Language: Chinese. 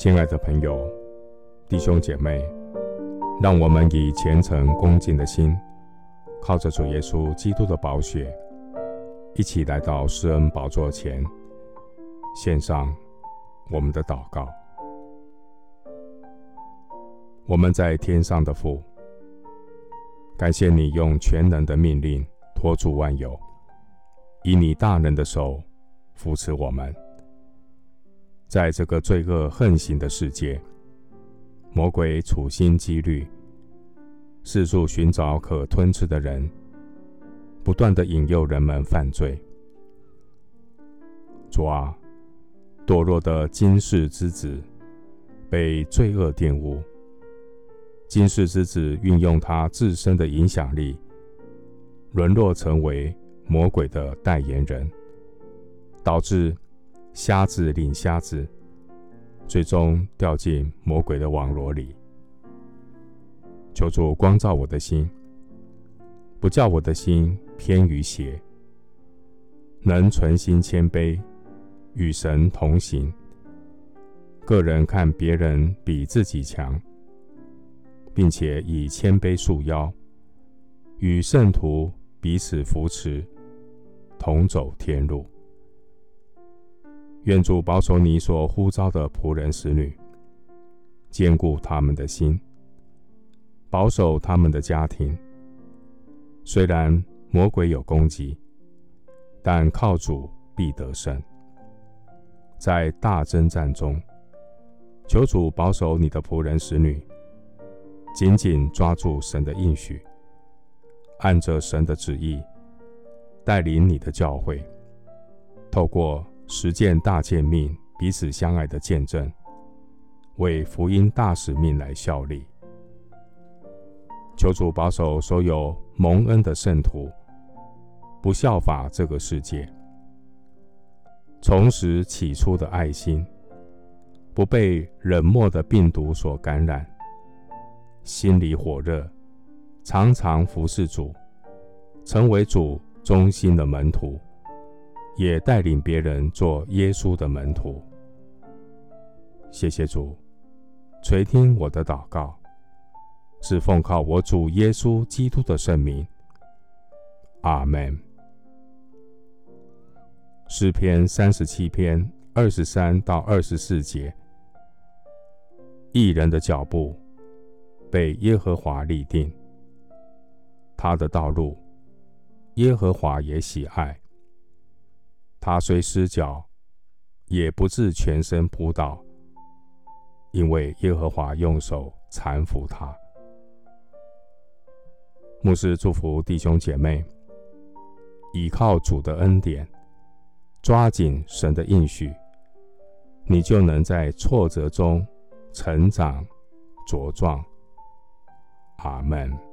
亲爱的朋友、弟兄姐妹，让我们以虔诚恭敬的心，靠着主耶稣基督的宝血，一起来到施恩宝座前，献上我们的祷告。我们在天上的父，感谢你用全能的命令托住万有，以你大能的手扶持我们。在这个罪恶横行的世界，魔鬼处心积虑，四处寻找可吞吃的人，不断地引诱人们犯罪。主啊，堕落的今世之子被罪恶玷污，今世之子运用他自身的影响力，沦落成为魔鬼的代言人，导致。瞎子领瞎子，最终掉进魔鬼的网罗里。求主光照我的心，不叫我的心偏于邪，能存心谦卑，与神同行。个人看别人比自己强，并且以谦卑束腰，与圣徒彼此扶持，同走天路。愿主保守你所呼召的仆人使女，坚固他们的心，保守他们的家庭。虽然魔鬼有攻击，但靠主必得胜。在大征战中，求主保守你的仆人使女，紧紧抓住神的应许，按着神的旨意带领你的教会，透过。实践大诫命，彼此相爱的见证，为福音大使命来效力。求主保守所有蒙恩的圣徒，不效法这个世界，重拾起初的爱心，不被冷漠的病毒所感染，心里火热，常常服侍主，成为主忠心的门徒。也带领别人做耶稣的门徒。谢谢主，垂听我的祷告，是奉靠我主耶稣基督的圣名。阿门。诗篇三十七篇二十三到二十四节：义人的脚步被耶和华立定，他的道路，耶和华也喜爱。他虽失脚，也不至全身扑倒，因为耶和华用手搀扶他。牧师祝福弟兄姐妹，倚靠主的恩典，抓紧神的应许，你就能在挫折中成长茁壮。阿门。